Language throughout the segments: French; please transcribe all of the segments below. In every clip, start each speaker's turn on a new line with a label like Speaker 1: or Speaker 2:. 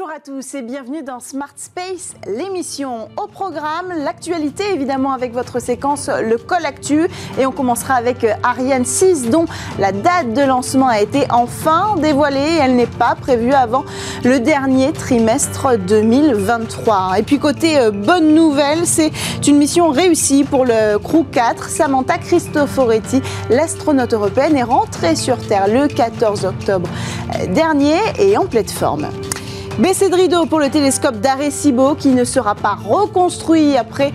Speaker 1: Bonjour à tous et bienvenue dans Smart Space, l'émission. Au programme, l'actualité évidemment avec votre séquence Le Col Actu. Et on commencera avec euh, Ariane 6 dont la date de lancement a été enfin dévoilée. Elle n'est pas prévue avant le dernier trimestre 2023. Et puis côté euh, bonne nouvelle, c'est une mission réussie pour le Crew 4. Samantha Cristoforetti, l'astronaute européenne, est rentrée sur Terre le 14 octobre euh, dernier et en pleine forme. Baissé de rideau pour le télescope d'Arecibo qui ne sera pas reconstruit après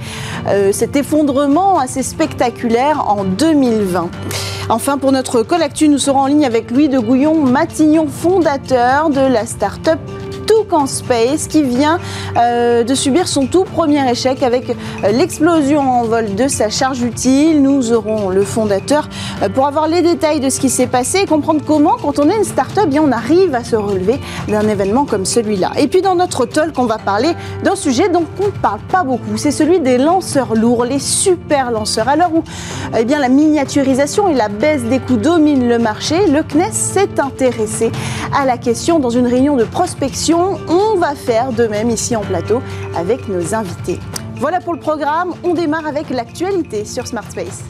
Speaker 1: euh, cet effondrement assez spectaculaire en 2020. Enfin, pour notre collectu, nous serons en ligne avec Louis de Gouillon-Matignon, fondateur de la start-up Toucan Space qui vient euh, de subir son tout premier échec avec euh, l'explosion en vol de sa charge utile. Nous aurons le fondateur euh, pour avoir les détails de ce qui s'est passé et comprendre comment, quand on est une start-up, bien on arrive à se relever d'un événement comme celui-là. Et puis dans notre talk, on va parler d'un sujet dont on ne parle pas beaucoup. C'est celui des lanceurs lourds, les super lanceurs. À l'heure où eh bien, la miniaturisation et la baisse des coûts dominent le marché, le CNES s'est intéressé à la question dans une réunion de prospection on va faire de même ici en plateau avec nos invités. Voilà pour le programme, on démarre avec l'actualité sur Smart Space.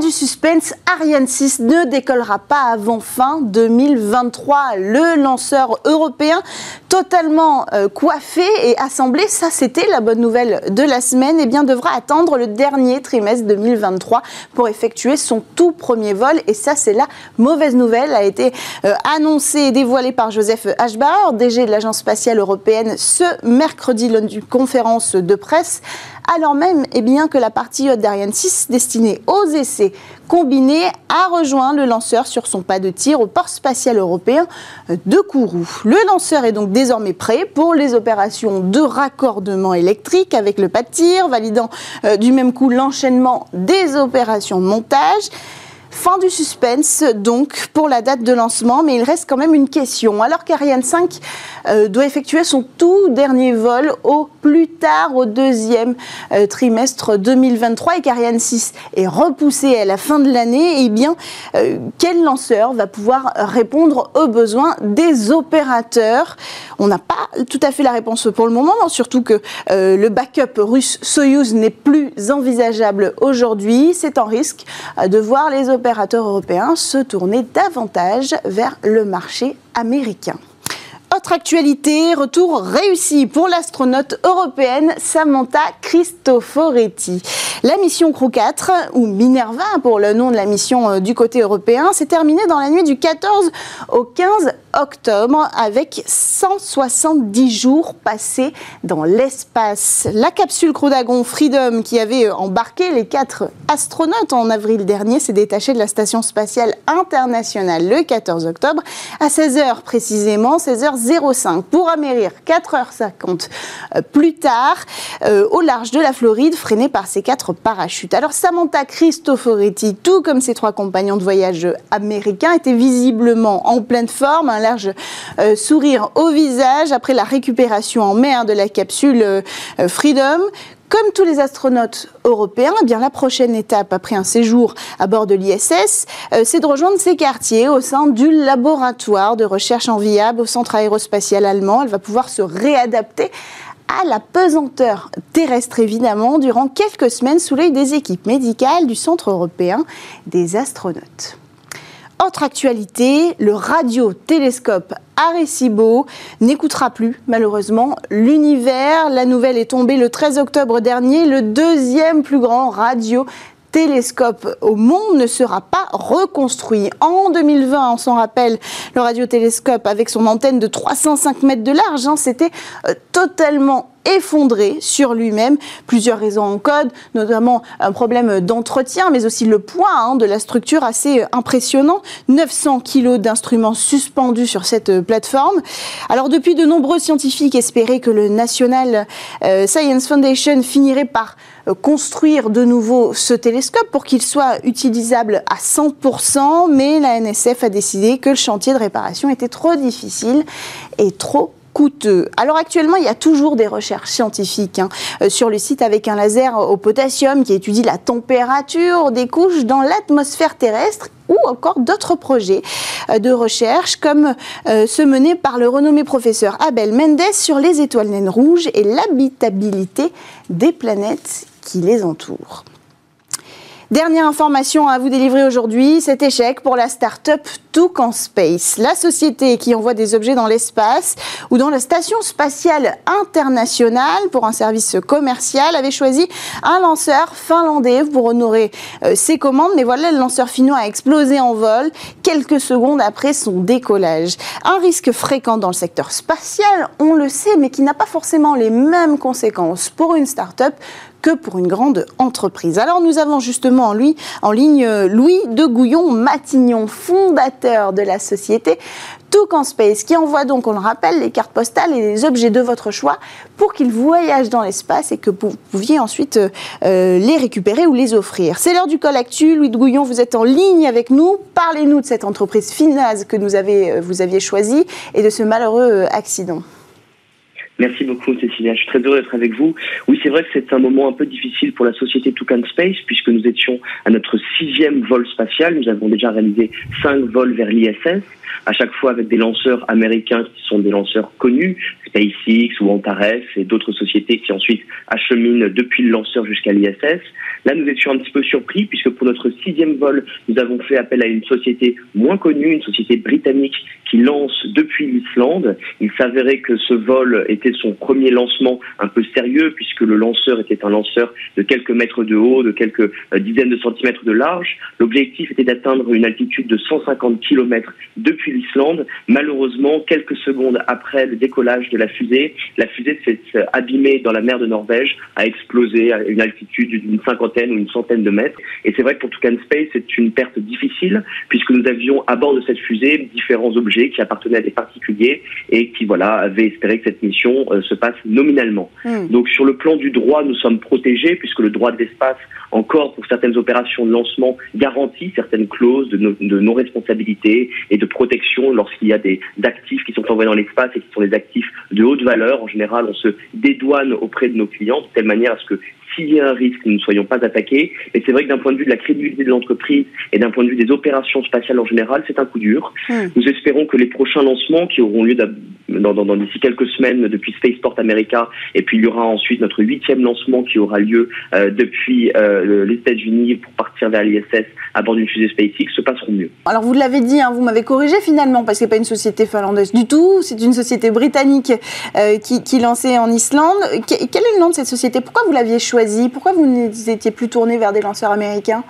Speaker 1: Du suspense, Ariane 6 ne décollera pas avant fin 2023. Le lanceur européen totalement euh, coiffé et assemblé, ça c'était la bonne nouvelle de la semaine, et eh bien devra attendre le dernier trimestre 2023 pour effectuer son tout premier vol. Et ça c'est la mauvaise nouvelle, a été euh, annoncée et dévoilée par Joseph Ashbauer, DG de l'Agence spatiale européenne, ce mercredi lors d'une conférence de presse alors même eh bien, que la partie d'Ariane 6 destinée aux essais combinés a rejoint le lanceur sur son pas de tir au port spatial européen de Kourou. Le lanceur est donc désormais prêt pour les opérations de raccordement électrique avec le pas de tir, validant euh, du même coup l'enchaînement des opérations de montage. Fin du suspense donc pour la date de lancement, mais il reste quand même une question. Alors qu'Ariane 5 euh, doit effectuer son tout dernier vol au plus tard au deuxième euh, trimestre 2023 et qu'Ariane 6 est repoussée à la fin de l'année, eh bien, euh, quel lanceur va pouvoir répondre aux besoins des opérateurs? On n'a pas tout à fait la réponse pour le moment, surtout que le backup russe Soyuz n'est plus envisageable aujourd'hui. C'est en risque de voir les opérateurs opérateurs européens se tourner davantage vers le marché américain. Autre actualité, retour réussi pour l'astronaute européenne Samantha Cristoforetti. La mission Crew 4, ou Minerva pour le nom de la mission euh, du côté européen, s'est terminée dans la nuit du 14 au 15 octobre avec 170 jours passés dans l'espace. La capsule Crew Dragon Freedom qui avait euh, embarqué les quatre astronautes en avril dernier s'est détachée de la station spatiale internationale le 14 octobre à 16h précisément, 16h05 pour amérir 4h50 euh, plus tard au large de la Floride freinée par ces quatre parachute. Alors Samantha Cristoforetti, tout comme ses trois compagnons de voyage américains, était visiblement en pleine forme, un large euh, sourire au visage après la récupération en mer de la capsule euh, Freedom. Comme tous les astronautes européens, eh la prochaine étape après un séjour à bord de l'ISS, euh, c'est de rejoindre ses quartiers au sein du laboratoire de recherche en viable au centre aérospatial allemand. Elle va pouvoir se réadapter à la pesanteur terrestre évidemment durant quelques semaines sous l'œil des équipes médicales du Centre européen des astronautes. Autre actualité, le radiotélescope Arecibo n'écoutera plus malheureusement l'univers. La nouvelle est tombée le 13 octobre dernier, le deuxième plus grand radio télescope au monde ne sera pas reconstruit. En 2020, on s'en rappelle, le radiotélescope avec son antenne de 305 mètres de large, hein, c'était euh, totalement effondré sur lui-même. Plusieurs raisons en code, notamment un problème d'entretien, mais aussi le poids hein, de la structure assez impressionnant. 900 kilos d'instruments suspendus sur cette euh, plateforme. Alors depuis, de nombreux scientifiques espéraient que le National euh, Science Foundation finirait par euh, construire de nouveau ce télescope pour qu'il soit utilisable à 100%, mais la NSF a décidé que le chantier de réparation était trop difficile et trop Alors actuellement, il y a toujours des recherches scientifiques hein, euh, sur le site avec un laser au potassium qui étudie la température des couches dans l'atmosphère terrestre ou encore d'autres projets euh, de recherche comme euh, ceux menés par le renommé professeur Abel Mendes sur les étoiles naines rouges et l'habitabilité des planètes qui les entourent. Dernière information à vous délivrer aujourd'hui, cet échec pour la start-up Toucan Space. La société qui envoie des objets dans l'espace ou dans la station spatiale internationale pour un service commercial avait choisi un lanceur finlandais pour honorer euh, ses commandes. Mais voilà, le lanceur finnois a explosé en vol quelques secondes après son décollage. Un risque fréquent dans le secteur spatial, on le sait, mais qui n'a pas forcément les mêmes conséquences pour une start-up que pour une grande entreprise. Alors nous avons justement en, lui, en ligne euh, Louis de Gouillon-Matignon, fondateur de la société Toucan Space, qui envoie donc, on le rappelle, les cartes postales et les objets de votre choix pour qu'ils voyagent dans l'espace et que vous pouviez ensuite euh, euh, les récupérer ou les offrir. C'est l'heure du col actu. Louis de Gouillon, vous êtes en ligne avec nous. Parlez-nous de cette entreprise finase que nous avez, vous aviez choisie et de ce malheureux accident.
Speaker 2: Merci beaucoup, Cécilia. Je suis très heureux d'être avec vous. Oui, c'est vrai que c'est un moment un peu difficile pour la société Toucan Space, puisque nous étions à notre sixième vol spatial. Nous avons déjà réalisé cinq vols vers l'ISS, à chaque fois avec des lanceurs américains qui sont des lanceurs connus, SpaceX ou Antares et d'autres sociétés qui ensuite acheminent depuis le lanceur jusqu'à l'ISS. Là, nous étions un petit peu surpris puisque pour notre sixième vol, nous avons fait appel à une société moins connue, une société britannique qui lance depuis l'Islande. Il s'avérait que ce vol était son premier lancement un peu sérieux puisque le lanceur était un lanceur de quelques mètres de haut, de quelques euh, dizaines de centimètres de large. L'objectif était d'atteindre une altitude de 150 km depuis l'Islande. Malheureusement, quelques secondes après le décollage de la fusée, la fusée s'est abîmée dans la mer de Norvège, a explosé à une altitude d'une cinquantaine ou une centaine de mètres. Et c'est vrai que pour Toucan Space, c'est une perte difficile puisque nous avions à bord de cette fusée différents objets qui appartenaient à des particuliers et qui voilà avaient espéré que cette mission euh, se passe nominalement. Hmm. Donc sur le plan du droit, nous sommes protégés puisque le droit de l'espace encore pour certaines opérations de lancement garantit certaines clauses de, non-responsabilité et de protection lorsqu'il y a des actifs qui sont envoyés dans l'espace et qui sont des actifs de haute valeur. En général, on se dédouane auprès de nos clients de telle manière à ce que s'il y a un risque, nous ne soyons pas attaqués. Mais c'est vrai que d'un point de vue de la crédibilité de l'entreprise et d'un point de vue des opérations spatiales en général, c'est un coup dur. Hmm. Nous espérons que les prochains lancements qui auront lieu dans, dans, d'ici quelques semaines depuis Spaceport America, et puis il y aura ensuite notre huitième lancement qui aura lieu euh, depuis euh, les États-Unis pour partir vers l'ISS à bord d'une fusée SpaceX, se passeront mieux.
Speaker 1: Alors vous l'avez dit, hein, vous m'avez corrigé finalement, parce que ce n'est pas une société finlandaise du tout, c'est une société britannique euh, qui, qui lançait en Islande. quel est le nom de cette société? Pourquoi vous l'aviez pourquoi vous n'étiez plus tourné vers des lanceurs américains?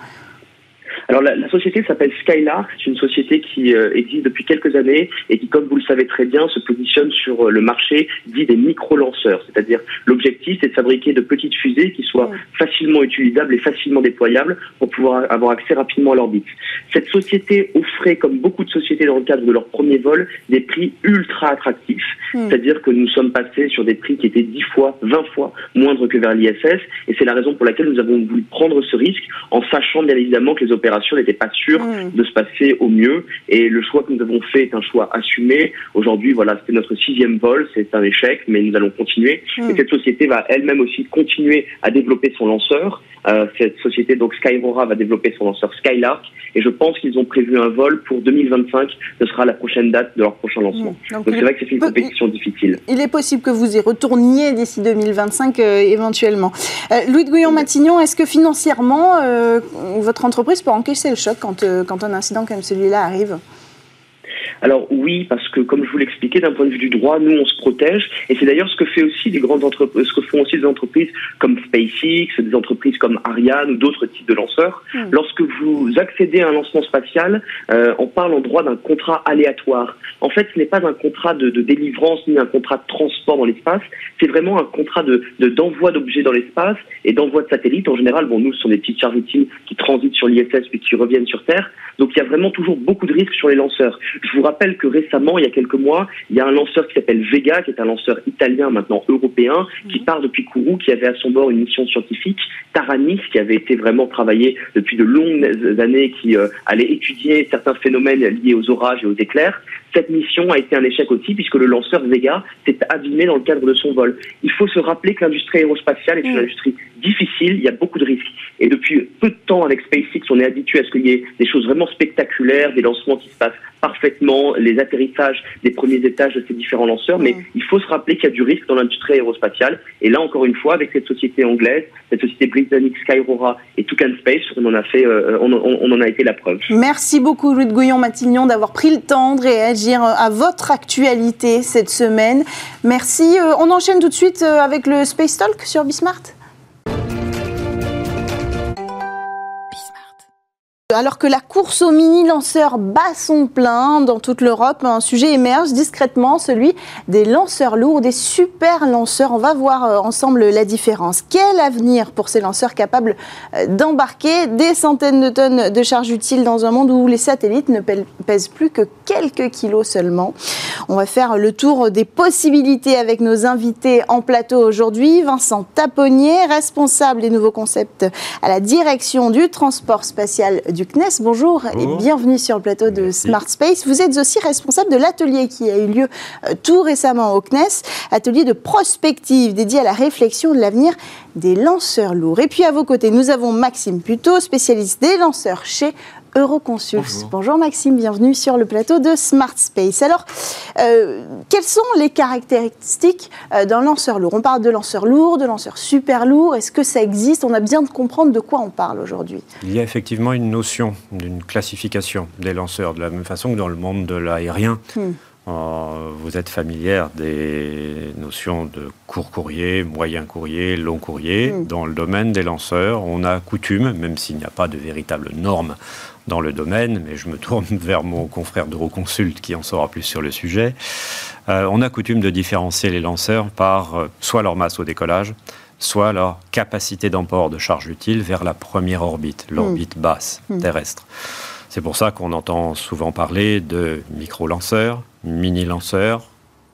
Speaker 2: Alors la, la société s'appelle Skylark, c'est une société qui euh, existe depuis quelques années et qui, comme vous le savez très bien, se positionne sur euh, le marché dit des micro-lanceurs. C'est-à-dire l'objectif, c'est de fabriquer de petites fusées qui soient facilement utilisables et facilement déployables pour pouvoir avoir accès rapidement à l'orbite. Cette société offrait, comme beaucoup de sociétés dans le cadre de leur premier vol, des prix ultra attractifs. Hmm. C'est-à-dire que nous sommes passés sur des prix qui étaient 10 fois, 20 fois moindres que vers l'ISS et c'est la raison pour laquelle nous avons voulu prendre ce risque en sachant bien évidemment que les opérations n'était pas sûre mm. de se passer au mieux. Et le choix que nous avons fait est un choix assumé. Aujourd'hui, voilà, c'était notre sixième vol, c'est un échec, mais nous allons continuer. Mm. Et cette société va elle-même aussi continuer à développer son lanceur. Euh, cette société, donc Skyrora, va développer son lanceur Skylark. Et je pense qu'ils ont prévu un vol pour 2025. Ce sera la prochaine date de leur prochain lancement. Mm. Donc c'est vrai que c'est une compétition difficile.
Speaker 1: Il est possible que vous y retourniez d'ici 2025 euh, éventuellement. Euh, Louis de Gouillon-Matignon, est-ce que financièrement, votre entreprise peut encaisser le choc quand, quand un incident comme celui-là arrive
Speaker 2: alors oui, parce que comme je vous l'expliquais, d'un point de vue du droit, nous on se protège, et c'est d'ailleurs ce que fait aussi des grandes entreprises, ce que font aussi des entreprises comme SpaceX, des entreprises comme Ariane ou d'autres types de lanceurs. Hmm. Lorsque vous accédez à un lancement spatial, euh, on parle en droit d'un contrat aléatoire. En fait, ce n'est pas un contrat de, de, délivrance ni un contrat de transport dans l'espace, c'est vraiment un contrat de d'envoi d'objets dans l'espace et d'envoi de satellites. En général, bon, nous, ce sont des petites charges utiles qui transitent sur l'ISS puis qui reviennent sur Terre. Donc il y a vraiment toujours beaucoup de risques sur les lanceurs. Je vous rappelle que récemment, il y a quelques mois, il y a un lanceur qui s'appelle Vega, qui est un lanceur italien maintenant européen, qui part depuis Kourou, qui avait à son bord une mission scientifique, Taranis, qui avait été vraiment travaillé depuis de longues années, qui euh, allait étudier certains phénomènes liés aux orages et aux éclairs. Cette mission a été un échec aussi puisque le lanceur Vega s'est abîmé dans le cadre de son vol. Il faut se rappeler que l'industrie aérospatiale est une mm. industrie difficile, il y a beaucoup de risques. Et depuis peu de temps avec SpaceX, on est habitué à ce qu'il y ait des choses vraiment spectaculaires, des lancements qui se passent parfaitement, les atterrissages des premiers étages de ces différents lanceurs, mais mm. il faut se rappeler qu'il y a du risque dans l'industrie aérospatiale. Et là, encore une fois, avec cette société anglaise, cette société britannique Skyrora et Toucan Space, on en a fait, euh, on, en a été la preuve.
Speaker 1: Merci beaucoup, Louis de Gouillon-Matignon, d'avoir pris le temps de réagir à votre actualité cette semaine. Merci. Euh, on enchaîne tout de suite euh, avec le Space Talk sur Bismart. Alors que la course aux mini-lanceurs bat son plein dans toute l'Europe, un sujet émerge discrètement, celui des lanceurs lourds, des super lanceurs. On va voir euh, ensemble la différence. Quel avenir pour ces lanceurs capables euh, d'embarquer des centaines de tonnes de charges utiles dans un monde où les satellites ne pèsent plus que quelques kilos seulement? On va faire le tour des possibilités avec nos invités en plateau aujourd'hui. Vincent Taponnier, responsable des nouveaux concepts à la direction du transport spatial du CNES. Bonjour, et bienvenue sur le plateau de Smart Space. Vous êtes aussi responsable de l'atelier qui a eu lieu euh, tout récemment au CNES, atelier de prospective dédié à la réflexion de l'avenir des lanceurs lourds. Et puis à vos côtés, nous avons Maxime Puto, spécialiste des lanceurs chez Euroconsult. Bonjour. Maxime, bienvenue sur le plateau de Smart Space. Alors, euh, quelles sont les caractéristiques euh, d'un lanceur lourd? On parle de lanceur lourd, de lanceur super lourd. Est-ce que ça existe? On a besoin de comprendre de quoi on parle aujourd'hui.
Speaker 3: Il y a effectivement une notion d'une classification des lanceurs, de la même façon que dans le monde de l'aérien. Hmm. Euh, vous êtes familière des notions de court courrier, moyen courrier, long courrier. Hmm. Dans le domaine des lanceurs, on a coutume, même s'il n'y a pas de véritable norme dans le domaine, mais je me tourne vers mon confrère d'Euroconsult qui en saura plus sur le sujet. Euh, on a coutume de différencier les lanceurs par euh, soit leur masse au décollage, soit leur capacité d'emport de charge utile vers la première orbite, l'orbite hmm. basse hmm. terrestre. C'est pour ça qu'on entend souvent parler de micro-lanceurs, mini-lanceurs,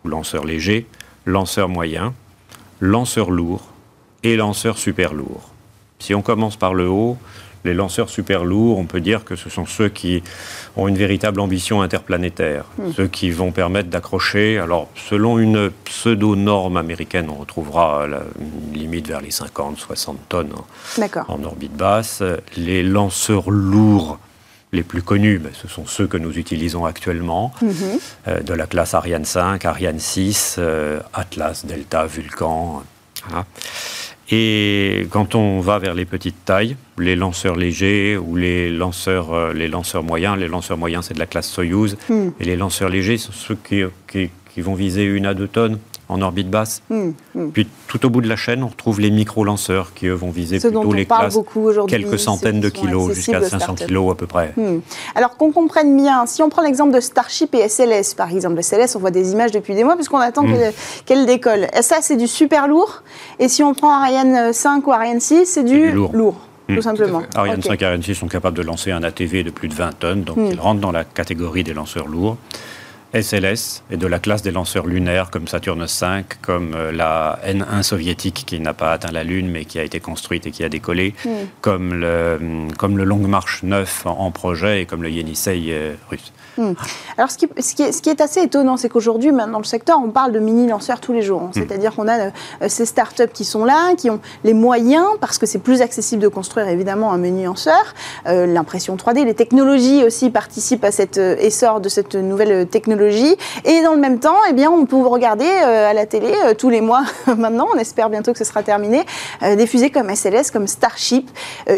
Speaker 3: lanceurs légers, lanceurs moyens, lanceurs lourds et lanceurs super lourds. Si on commence par le haut, les lanceurs super lourds, on peut dire que ce sont ceux qui ont une véritable ambition interplanétaire, hmm. ceux qui vont permettre d'accrocher. Alors, selon une pseudo-norme américaine, on retrouvera la limite vers les 50-60 tonnes en, orbite basse. Les lanceurs lourds les plus connus, ben, ce sont ceux que nous utilisons actuellement, hmm. euh, de la classe Ariane 5, Ariane 6, euh, Atlas, Delta, Vulcan. Hein. Et quand on va vers les petites tailles, les lanceurs légers ou les lanceurs, euh, les lanceurs moyens, les lanceurs moyens c'est de la classe Soyuz, hmm. et les lanceurs légers sont ceux qui, qui, vont viser une à deux tonnes en orbite basse. Hmm, hmm. Puis tout au bout de la chaîne, on retrouve les micro-lanceurs qui eux vont viser plutôt les classes quelques centaines de kilos, jusqu'à 500 kilos à peu près. Hmm.
Speaker 1: Alors qu'on comprenne bien, si on prend l'exemple de Starship et SLS par exemple, SLS on voit des images depuis des mois puisqu'on attend qu'elle décolle. ça c'est du super lourd et si on prend Ariane 5 ou Ariane 6 c'est du, lourd. Tout simplement.
Speaker 3: Ariane 5 et Ariane 6 sont capables de lancer un ATV de plus de 20 tonnes, donc ils rentrent dans la catégorie des lanceurs lourds. SLS et de la classe des lanceurs lunaires comme Saturne V, comme euh, la N1 soviétique qui n'a pas atteint la Lune mais qui a été construite et qui a décollé, hmm. comme, le, comme le Long March 9 en, projet et comme le Yenisei euh, russe.
Speaker 1: Hmm. Alors, ce qui, ce, qui est, ce qui, est, assez étonnant, c'est qu'aujourd'hui, dans le secteur, on parle de mini-lanceurs tous les jours. Hmm. C'est-à-dire qu'on a euh, ces startups qui sont là, qui ont les moyens, parce que c'est plus accessible de construire évidemment un mini-lanceur. Euh, l'impression 3D, les technologies aussi participent à cet essor de cette nouvelle technologie. Et dans le même temps, eh bien, on peut regarder à la télé tous les mois maintenant, on espère bientôt que ce sera terminé, des fusées comme SLS, comme Starship,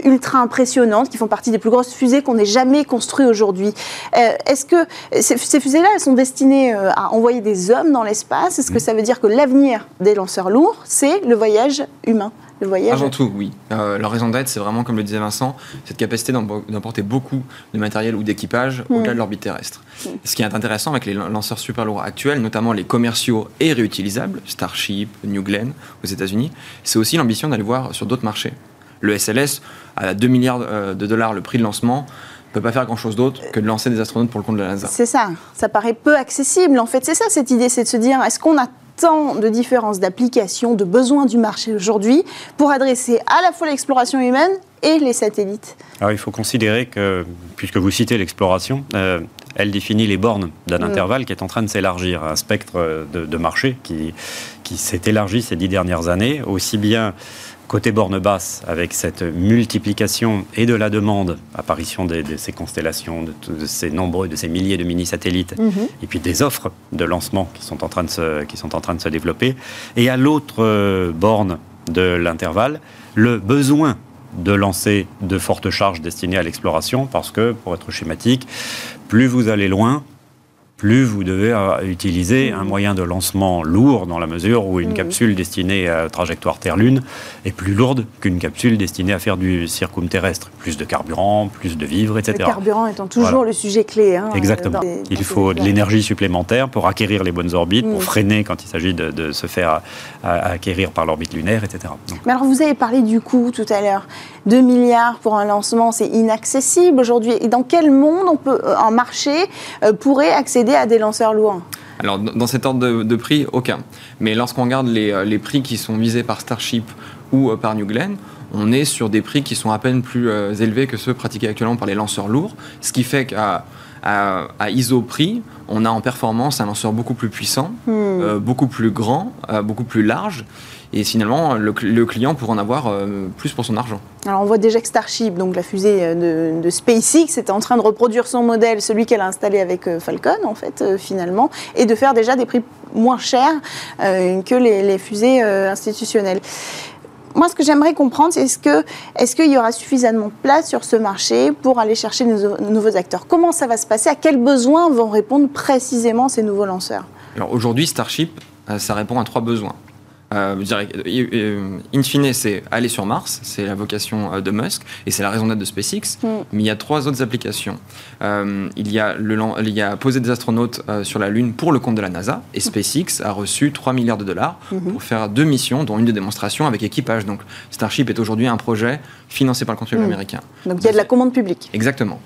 Speaker 1: ultra impressionnantes, qui font partie des plus grosses fusées qu'on ait jamais construites aujourd'hui. Est-ce que ces, fusées-là, elles sont destinées euh, à envoyer des hommes dans l'espace? Est-ce que mm. ça veut dire que l'avenir des lanceurs lourds, c'est le voyage humain? Le voyage
Speaker 4: Avant tout, oui. Euh, leur raison d'être, c'est vraiment, comme le disait Vincent, cette capacité d'emporter beaucoup de matériel ou d'équipage mm. au-delà de l'orbite terrestre. Ce qui est intéressant avec les lanceurs super lourds actuels, notamment les commerciaux et réutilisables, Starship, New Glenn aux États-Unis, c'est aussi l'ambition d'aller voir sur d'autres marchés. Le SLS, à 2 milliards euh, de dollars le prix de lancement, peut pas faire grand-chose d'autre que de lancer des astronautes pour le compte de la NASA.
Speaker 1: C'est ça, ça paraît peu accessible. En fait, c'est ça cette idée, c'est de se dire, est-ce qu'on a tant de différences d'applications, de besoins du marché aujourd'hui pour adresser à la fois l'exploration humaine et les satellites.
Speaker 3: Alors il faut considérer que, puisque vous citez l'exploration, euh, elle définit les bornes d'un intervalle qui est en train de s'élargir, un spectre de, de marché qui, qui s'est élargi ces dix dernières années, aussi bien Côté borne basse, avec cette multiplication et de la demande, apparition de, ces constellations, de, ces nombreux, de ces milliers de mini-satellites, mhm. et puis des offres de lancement qui sont en train de se, qui sont en train de se développer. Et à l'autre euh, borne de l'intervalle, le besoin de lancer de fortes charges destinées à l'exploration, parce que, pour être schématique, plus vous allez loin, plus vous devez euh, utiliser un moyen de lancement lourd dans la mesure où une mm. capsule destinée à trajectoire Terre-Lune est plus lourde qu'une capsule destinée à faire du circum terrestre. Plus de carburant, plus de vivres, etc.
Speaker 1: Le carburant étant toujours le sujet clé. Hein,
Speaker 3: Exactement. il faut de l'énergie supplémentaire pour acquérir les bonnes orbites, pour mm. freiner quand il s'agit de, se faire acquérir par l'orbite lunaire, etc.
Speaker 1: Mais alors vous avez parlé du coût tout à l'heure. 2 milliards pour un lancement, c'est inaccessible aujourd'hui. Et dans quel monde on peut, un marché euh, pourrait accéder à des lanceurs lourds
Speaker 4: alors, dans cet ordre de, prix, aucun. Mais lorsqu'on regarde les, euh, les, prix qui sont visés par Starship ou euh, par New Glenn, on est sur des prix qui sont à peine plus élevés que ceux pratiqués actuellement par les lanceurs lourds, ce qui fait qu'à à, ISO prix, on a en performance un lanceur beaucoup plus puissant, hmm. beaucoup plus grand, beaucoup plus large, et finalement, le, client pourra en avoir euh, plus pour son argent.
Speaker 1: Alors on voit déjà que Starship, donc la fusée euh, de, SpaceX, est en train de reproduire son modèle, celui qu'elle a installé avec euh, Falcon, en fait, finalement, et de faire déjà des prix moins chers que les, fusées institutionnelles. Moi, ce que j'aimerais comprendre, c'est est-ce qu'il est qu'il y aura suffisamment de place sur ce marché pour aller chercher de nouveaux acteurs? Comment ça va se passer? À quels besoins vont répondre précisément ces nouveaux lanceurs?
Speaker 4: Alors aujourd'hui, Starship, ça répond à trois besoins. Euh, euh, euh, in fine, c'est aller sur Mars, c'est la vocation de Musk, et c'est la raison d'être de SpaceX. Mm. Mais il y a trois autres applications. il, y a le, il y a poser des astronautes sur la Lune pour le compte de la NASA, et mm. SpaceX a reçu 3 milliards de dollars mm-hmm. pour faire deux missions, dont une de démonstration avec équipage. Donc Starship est aujourd'hui un projet financé par le contribuable mm. américain.
Speaker 1: Donc il y a de la commande publique.
Speaker 4: Exactement.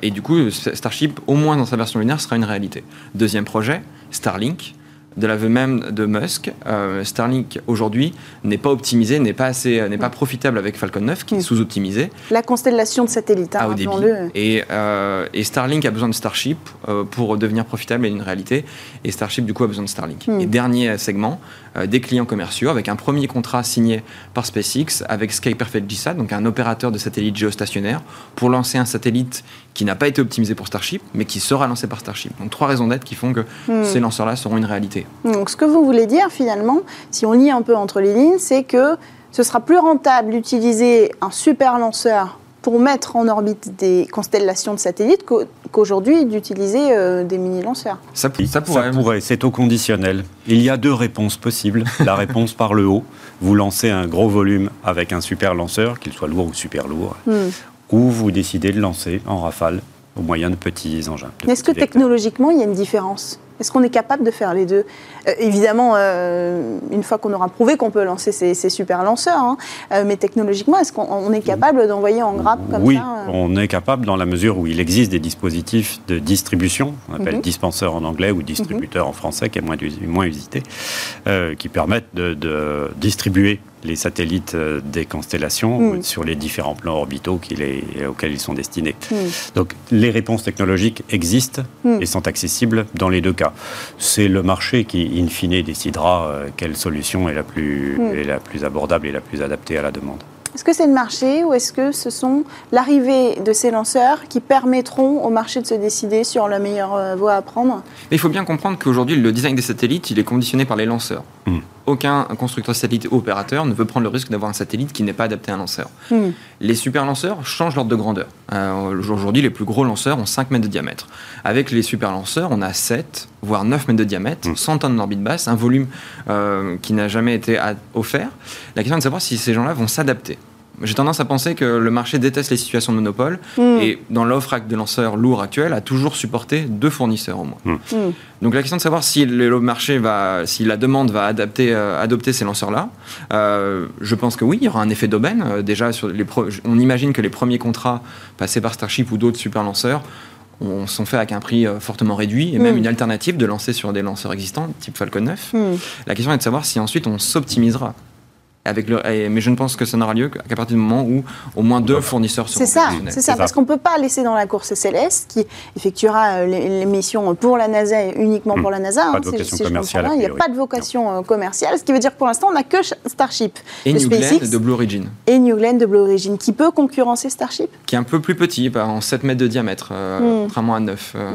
Speaker 4: et du coup, Starship, au moins dans sa version lunaire, sera une réalité. Deuxième projet, Starlink de l'aveu même de Musk, euh, Starlink aujourd'hui n'est pas optimisé, n'est pas assez, n'est pas profitable avec Falcon 9, qui est sous-optimisé.
Speaker 1: La constellation de satellites, hein,
Speaker 4: débit. Et, euh, et, Starlink a besoin de Starship euh, pour devenir profitable et une réalité. Et Starship du coup a besoin de Starlink. Hmm. Et dernier segment, des clients commerciaux avec un premier contrat signé par SpaceX avec Sky Perfect GSAT, donc un opérateur de satellite géostationnaire, pour lancer un satellite qui n'a pas été optimisé pour Starship, mais qui sera lancé par Starship. Donc trois raisons d'être qui font que hmm. ces lanceurs-là seront une réalité.
Speaker 1: Donc ce que vous voulez dire finalement, si on lit un peu entre les lignes, c'est que ce sera plus rentable d'utiliser un super lanceur pour mettre en orbite des constellations de satellites qu'aujourd'hui d'utiliser euh, des mini-lanceurs.
Speaker 3: Ça, ça, pourrait, c'est au conditionnel. Il y a deux réponses possibles. La réponse par le haut, vous lancez un gros volume avec un super lanceur, qu'il soit lourd ou super lourd, hmm. Ou vous décidez de lancer en rafale au moyen de petits engins.
Speaker 1: Est-ce que technologiquement, il y a une différence? Est-ce qu'on est capable de faire les deux? Euh, Évidemment, euh, une fois qu'on aura prouvé qu'on peut lancer ces, super lanceurs, hein, euh, mais technologiquement, est-ce qu'on est capable d'envoyer en grappe comme
Speaker 3: oui,
Speaker 1: ça
Speaker 3: Oui, on est capable dans la mesure où il existe des dispositifs de distribution, on appelle mhm. dispenseur en anglais ou distributeur en français, qui est moins, moins usité, qui permettent de distribuer les satellites euh, des constellations hmm. sur les différents plans orbitaux auxquels ils sont destinés. Hmm. Donc les réponses technologiques existent hmm. et sont accessibles dans les deux cas. C'est le marché qui, in fine, décidera euh, quelle solution est la plus, est la plus abordable et la plus adaptée à la demande.
Speaker 1: Est-ce que c'est le marché ou est-ce que ce sont l'arrivée de ces lanceurs qui permettront au marché de se décider sur la meilleure euh, voie à prendre?
Speaker 4: Il faut bien comprendre qu'aujourd'hui, le design des satellites, il est conditionné par les lanceurs. Aucun constructeur satellite ou opérateur ne veut prendre le risque d'avoir un satellite qui n'est pas adapté à un lanceur. Hmm. Les super lanceurs changent l'ordre de grandeur. Euh, aujourd'hui, les plus gros lanceurs ont 5 mètres de diamètre. Avec les super lanceurs, on a 7, voire 9 mètres de diamètre, 100 hmm. tonnes d'orbite basse, un volume euh, qui n'a jamais été offert. La question est de savoir si ces gens-là vont s'adapter J'ai tendance à penser que le marché déteste les situations de monopole
Speaker 1: Hmm.
Speaker 4: et dans l'offre de lanceurs lourds actuelle a toujours supporté deux fournisseurs au moins.
Speaker 3: Hmm.
Speaker 1: Hmm.
Speaker 4: Donc la question de savoir si le marché va, si la demande va adapter, euh, adopter ces lanceurs-là, euh, je pense que oui, il y aura un effet d'aubaine. Euh, déjà, sur les pro- on imagine que les premiers contrats passés par Starship ou d'autres super lanceurs on- sont faits avec un prix fortement réduit et même
Speaker 1: Mm.
Speaker 4: une alternative de lancer sur des lanceurs existants, type Falcon 9.
Speaker 1: Hmm.
Speaker 4: La question est de savoir si ensuite on s'optimisera. Avec le, et- mais je ne pense que ça n'aura lieu qu'à partir du moment où au moins deux fournisseurs seront
Speaker 1: C'est ça, c'est ça, parce qu'on ne peut pas laisser dans la course SLS, qui effectuera euh, les, les missions pour la NASA et uniquement pour la NASA.
Speaker 3: Pas de vocation
Speaker 1: si
Speaker 3: commerciale.
Speaker 1: Il n'y a pas de vocation euh, commerciale, ce qui veut dire que pour l'instant, on n'a que Sh- Starship
Speaker 4: Et New Glenn de Blue Origin,
Speaker 1: et New Glenn de Blue Origin, qui peut concurrencer Starship.
Speaker 4: qui est un peu plus petit, en 7 mètres de diamètre, euh,
Speaker 1: Mm.
Speaker 4: contrairement à 9, euh,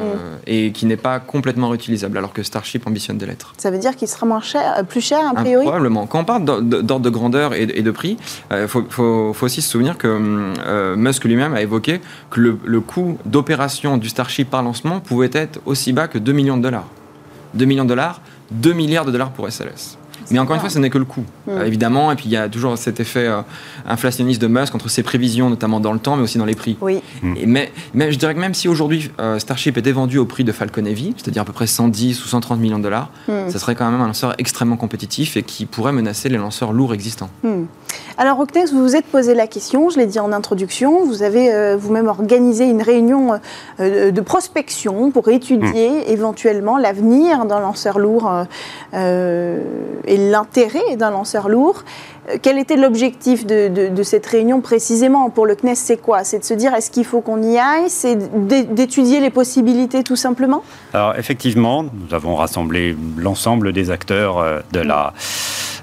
Speaker 4: et qui n'est pas complètement réutilisable, alors que Starship ambitionne de l'être.
Speaker 1: Ça veut dire qu'il sera moins cher, plus cher a
Speaker 4: Ah,
Speaker 1: priori?
Speaker 4: Probablement. Quand on parle d'or- d'ordre de grandeur et de, prix, il faut, faut- aussi se souvenir que euh, Musk lui-même a évoqué que le, le coût d'opération du Starship par lancement pouvait être aussi bas que 2 millions de dollars. 2 millions de dollars, 2 milliards de dollars pour SLS. Mais encore une fois, ce n'est que le coût,
Speaker 1: Mm.
Speaker 4: euh, évidemment. Et puis il y a toujours cet effet euh, inflationniste de Musk entre ses prévisions, notamment dans le temps, mais aussi dans les prix.
Speaker 1: Oui,
Speaker 4: Et mais, mais je dirais que même si aujourd'hui euh, Starship était vendu au prix de Falcon Heavy, c'est-à-dire à peu près 110 ou 130 millions de dollars,
Speaker 1: Hmm.
Speaker 4: ça serait quand même un lanceur extrêmement compétitif et qui pourrait menacer les lanceurs lourds existants.
Speaker 1: Hmm. Alors, Octex, vous vous êtes posé la question, je l'ai dit en introduction, vous avez euh, vous-même organisé une réunion euh, de prospection pour étudier éventuellement l'avenir d'un lanceur lourd euh, euh, et l'intérêt d'un lanceur lourd. Euh, Quel était l'objectif de, de- de cette réunion précisément pour le CNES C'est quoi? C'est de se dire est-ce qu'il faut qu'on y aille? C'est d'é- d'étudier les possibilités tout simplement?
Speaker 3: Alors effectivement, nous avons rassemblé l'ensemble des acteurs euh, de la,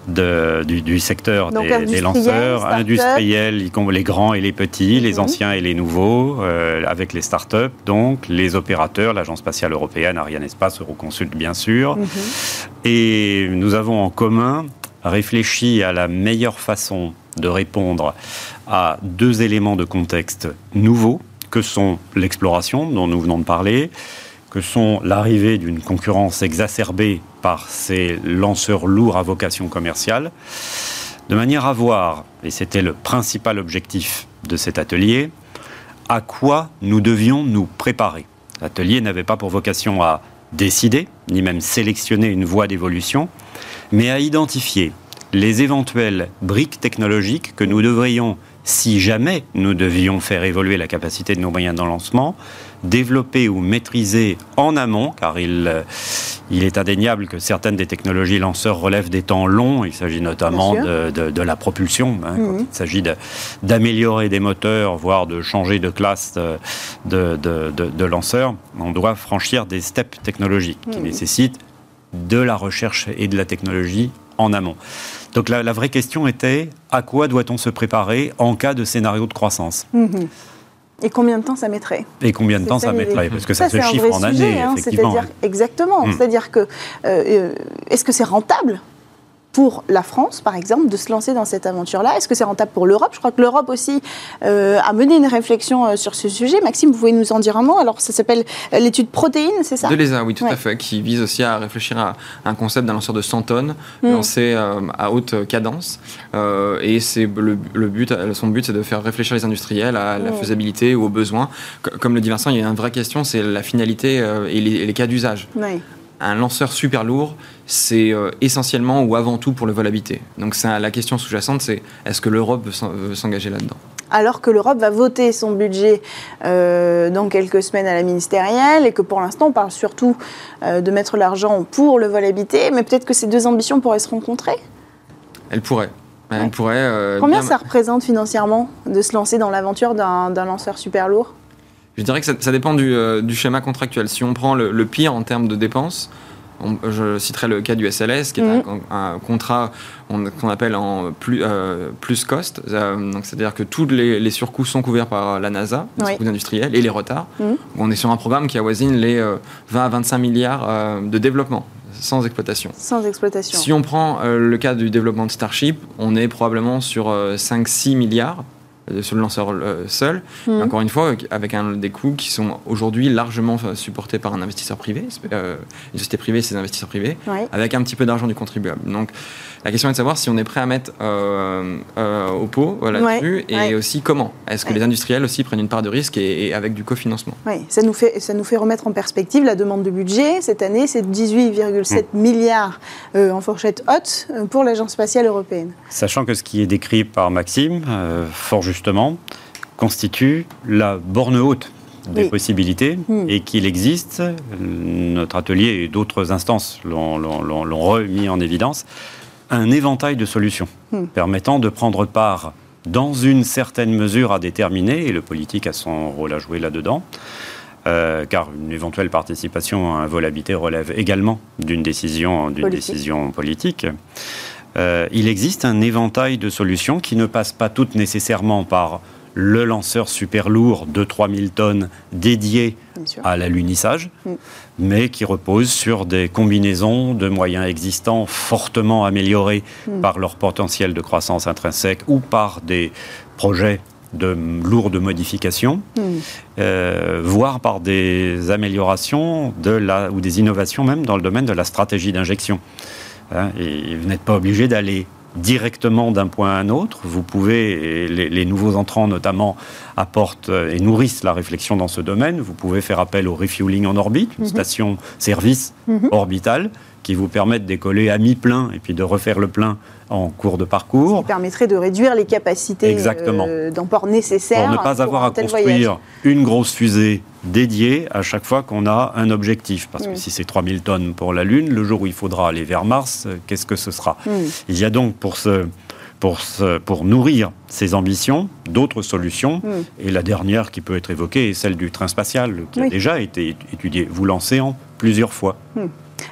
Speaker 3: de- du, du secteur
Speaker 1: Donc
Speaker 3: des, lanceurs,
Speaker 1: start-up.
Speaker 3: industriels, les grands et les petits, les
Speaker 1: Mhm.
Speaker 3: anciens et les nouveaux, euh, avec les startups, donc les opérateurs, l'Agence spatiale européenne, Ariane Espace, Euroconsult bien sûr.
Speaker 1: Mhm.
Speaker 3: Et nous avons en commun réfléchi à la meilleure façon de répondre à deux éléments de contexte nouveaux, que sont l'exploration dont nous venons de parler, que sont l'arrivée d'une concurrence exacerbée par ces lanceurs lourds à vocation commerciale, de manière à voir, et c'était le principal objectif de cet atelier, à quoi nous devions nous préparer. L'atelier n'avait pas pour vocation à décider, ni même sélectionner une voie d'évolution, mais à identifier les éventuelles briques technologiques que nous devrions, si jamais nous devions faire évoluer la capacité de nos moyens de lancement, développer ou maîtriser en amont, car il, euh, il est indéniable que certaines des technologies lanceurs relèvent des temps longs. Il s'agit notamment de, de- de la propulsion, hein, quand
Speaker 1: Mhm.
Speaker 3: il s'agit de- d'améliorer des moteurs, voire de changer de classe de, de, lanceurs. On doit franchir des steps technologiques qui
Speaker 1: Mhm.
Speaker 3: nécessitent de la recherche et de la technologie en amont. Donc la, la vraie question était à quoi doit-on se préparer en cas de scénario de croissance?
Speaker 1: Mhm. Et combien de temps ça mettrait
Speaker 3: Et combien de temps
Speaker 1: ça
Speaker 3: mettrait Parce que ça, se chiffre en années,
Speaker 1: hein,
Speaker 3: effectivement.
Speaker 1: exactement,
Speaker 3: Mm.
Speaker 1: c'est-à-dire que euh, euh, est-ce que c'est rentable pour la France, par exemple, de se lancer dans cette aventure-là Est-ce que c'est rentable pour l'Europe? Je crois que l'Europe aussi euh, a mené une réflexion euh, sur ce sujet. Maxime, vous pouvez nous en dire un mot? Alors, ça s'appelle euh, l'étude protéine, c'est ça?
Speaker 4: De l'ESA, oui, tout
Speaker 1: Ouais.
Speaker 4: à fait, qui vise aussi à réfléchir à un concept d'un lanceur de 100 tonnes,
Speaker 1: Mm.
Speaker 4: lancé euh, à haute cadence. Et c'est le, le but, son but, c'est de faire réfléchir les industriels à la
Speaker 1: Mm.
Speaker 4: faisabilité ou aux besoins. Co- Comme le dit Vincent, il y a une vraie question, c'est la finalité et, les, cas d'usage.
Speaker 1: Oui.
Speaker 4: Un lanceur super lourd, c'est euh, essentiellement ou avant tout pour le vol habité. Donc la question sous-jacente, c'est est-ce que l'Europe veut s'en- veut s'engager là-dedans?
Speaker 1: Alors que l'Europe va voter son budget euh, dans quelques semaines à la ministérielle et que pour l'instant, on parle surtout euh, de mettre l'argent pour le vol habité, mais peut-être que ces deux ambitions pourraient se rencontrer
Speaker 4: Elle pourrait. Elle
Speaker 1: Ouais.
Speaker 4: pourrait euh,
Speaker 1: Combien
Speaker 4: bien-
Speaker 1: ça représente financièrement de se lancer dans l'aventure d'un lanceur super lourd?
Speaker 4: Je dirais que ça, ça dépend du, du schéma contractuel. Si on prend le, le pire en termes de dépenses, on- je citerai le cas du SLS, qui est
Speaker 1: Mhm.
Speaker 4: un, un contrat on- qu'on appelle en plus, euh, plus cost. Euh, C'est-à-dire que tous les, les surcoûts sont couverts par la NASA, les
Speaker 1: Oui.
Speaker 4: surcoûts industriels et les retards.
Speaker 1: Mhm.
Speaker 4: On est sur un programme qui avoisine les euh, 20 à 25 milliards euh, de développement sans exploitation.
Speaker 1: sans exploitation
Speaker 4: Si on prend euh, le cas du développement de Starship, on est probablement sur 5-6 milliards euh, sur le lanceur euh, seul.
Speaker 1: Mhm.
Speaker 4: Encore une fois, avec un, des coûts qui sont aujourd'hui largement euh, supportés par un investisseur privé, euh, une société privée, ses investisseurs privés,
Speaker 1: Ouais.
Speaker 4: avec un petit peu d'argent du contribuable. Donc, La question est de savoir si on est prêt à mettre au pot là-dessus et aussi comment. Est-ce que les industriels aussi prennent une part de risque et, avec du cofinancement
Speaker 1: Oui, ça nous, fait, ça nous fait remettre en perspective la demande de budget. Cette année, c'est 18,7 mm. milliards en fourchette haute pour l'Agence spatiale européenne.
Speaker 3: Sachant que ce qui est décrit par Maxime, fort justement, constitue la borne haute des possibilités hmm. et qu'il existe, notre atelier et d'autres instances l'ont remis en évidence, un éventail de solutions hmm. permettant de prendre part dans une certaine mesure à déterminer, et le politique a son rôle à jouer là-dedans, euh, car une éventuelle participation à un vol habité relève également d'une décision, d'une décision politique. Euh, il existe un éventail de solutions qui ne passent pas toutes nécessairement par le lanceur super lourd de 3000 tonnes dédié à l'alunissage, mm. Mais qui repose sur des combinaisons de moyens existants fortement améliorés mm. par leur potentiel de croissance intrinsèque ou par des projets de lourdes modifications, mm. euh, voire par des améliorations de la, ou des innovations même dans le domaine de la stratégie d'injection. Hein, et vous n'êtes pas obligé d'aller directement d'un point à un autre. Vous pouvez, les, nouveaux entrants notamment apportent et nourrissent la réflexion dans ce domaine. Vous pouvez faire appel au refueling en orbite, une mhm. station-service mhm. orbitale qui vous permet de décoller à mi-plein et puis de refaire le plein en cours de parcours.
Speaker 1: qui permettrait de réduire les capacités euh, d'emport nécessaires.
Speaker 3: Pour ne pas avoir à construire une grosse fusée dédiée à chaque fois qu'on a un objectif. Parce que mm. si c'est 3000 tonnes pour la Lune, le jour où il faudra aller vers Mars, euh, qu'est-ce que ce sera? Mm. Il y a donc pour ce, pour, pour, nourrir ces ambitions, d'autres solutions. Mm. Et la dernière qui peut être évoquée est celle du train spatial, qui a déjà été étudié, vous lancez en plusieurs fois.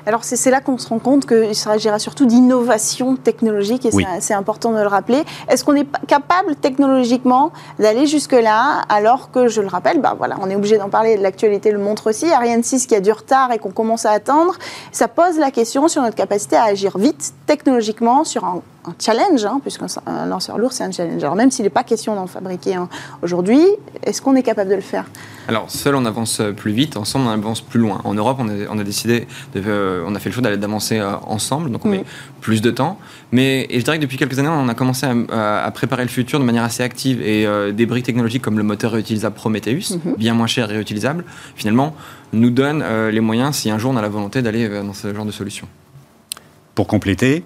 Speaker 1: Alors c'est là qu'on se rend compte qu'il s'agira surtout d'innovation technologique et c'est important de le rappeler. Est-ce qu'on est capable technologiquement d'aller jusque-là alors que, je le rappelle, bah voilà, on est obligé d'en parler, l'actualité le montre aussi, Ariane 6 qui a du retard et qu'on commence à attendre, ça pose la question sur notre capacité à agir vite technologiquement sur un un challenge, hein, puisqu'un lanceur lourd, c'est un challenge. Alors même s'il n'est pas question d'en fabriquer un aujourd'hui, est-ce qu'on est capable de le faire?
Speaker 4: Alors seul on avance plus vite, ensemble on avance plus loin. En Europe on a, décidé, euh, on a fait le choix d'aller d'avancer euh, ensemble, donc on met plus de temps. Mais et je dirais que depuis quelques années on a commencé à, préparer le futur de manière assez active et euh, des briques technologiques comme le moteur réutilisable Prometheus, mhm. bien moins cher et réutilisable, finalement nous donnent les moyens si un jour on a la volonté d'aller dans ce genre de solution.
Speaker 3: Pour compléter,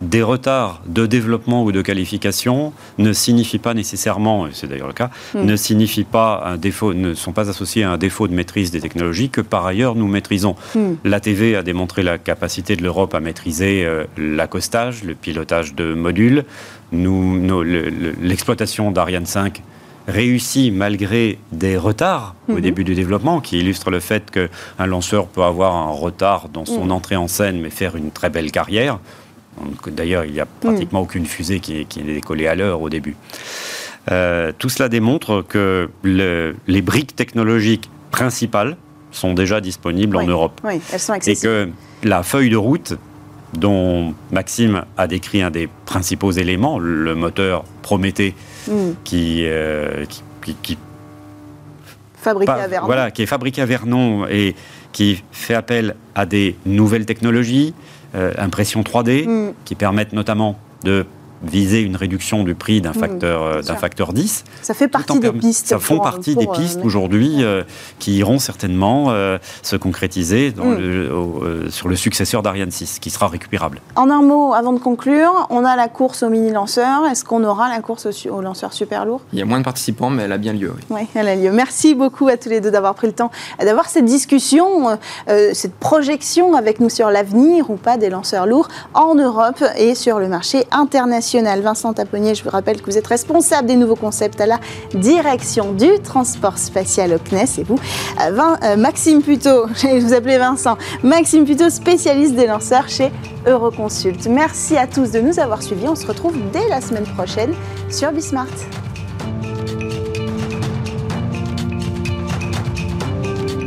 Speaker 3: des retards de développement ou de qualification ne signifient pas nécessairement, et c'est d'ailleurs le cas, hmm. ne signifient pas un défaut, ne sont pas associés à un défaut de maîtrise des technologies que par ailleurs nous maîtrisons. Hmm. L'ATV a démontré la capacité de l'Europe à maîtriser euh, l'accostage, le pilotage de modules. l'exploitation d'Ariane 5 réussit malgré des retards au hmm. début du développement, qui illustrent le fait qu'un lanceur peut avoir un retard dans son entrée en scène, mais faire une très belle carrière. D'ailleurs, il n'y a pratiquement aucune fusée qui est, décollée à l'heure au début. Euh, tout cela démontre que les briques technologiques principales sont déjà disponibles en Europe.
Speaker 1: Oui, elles sont accessibles.
Speaker 3: Et que la feuille de route dont Maxime a décrit un des principaux éléments, le moteur Prométhée, hmm. euh, qui, qui,
Speaker 1: fabriqué à Vernon.
Speaker 3: Voilà, qui est fabriqué à Vernon et qui fait appel à des nouvelles technologies, impression 3D, mm. qui permettent notamment de viser une réduction du prix d'un mm, facteur, euh, d'un facteur 10.
Speaker 1: Ça fait partie des pistes.
Speaker 3: Ça font partie des euh, pistes aujourd'hui qui iront certainement se concrétiser mm. sur le successeur d'Ariane 6, qui sera récupérable.
Speaker 1: En un mot, avant de conclure, on a la course au mini-lanceur. Est-ce qu'on aura la course au, lanceur super lourd?
Speaker 4: Il y a moins de participants, mais elle a bien lieu.
Speaker 1: Oui, elle a lieu. Merci beaucoup à tous les deux d'avoir pris le temps d'avoir cette discussion, cette projection avec nous sur l'avenir ou pas des lanceurs lourds en Europe et sur le marché international. Vincent Taponnier, je vous rappelle que vous êtes responsable des nouveaux concepts à la direction du transport spatial au CNES. Et vous, euh, euh, Maxime Puto, je vous appeler Vincent, Maxime Puto, spécialiste des lanceurs chez Euroconsult. Merci à tous de nous avoir suivis. On se retrouve dès la semaine prochaine sur Bismart.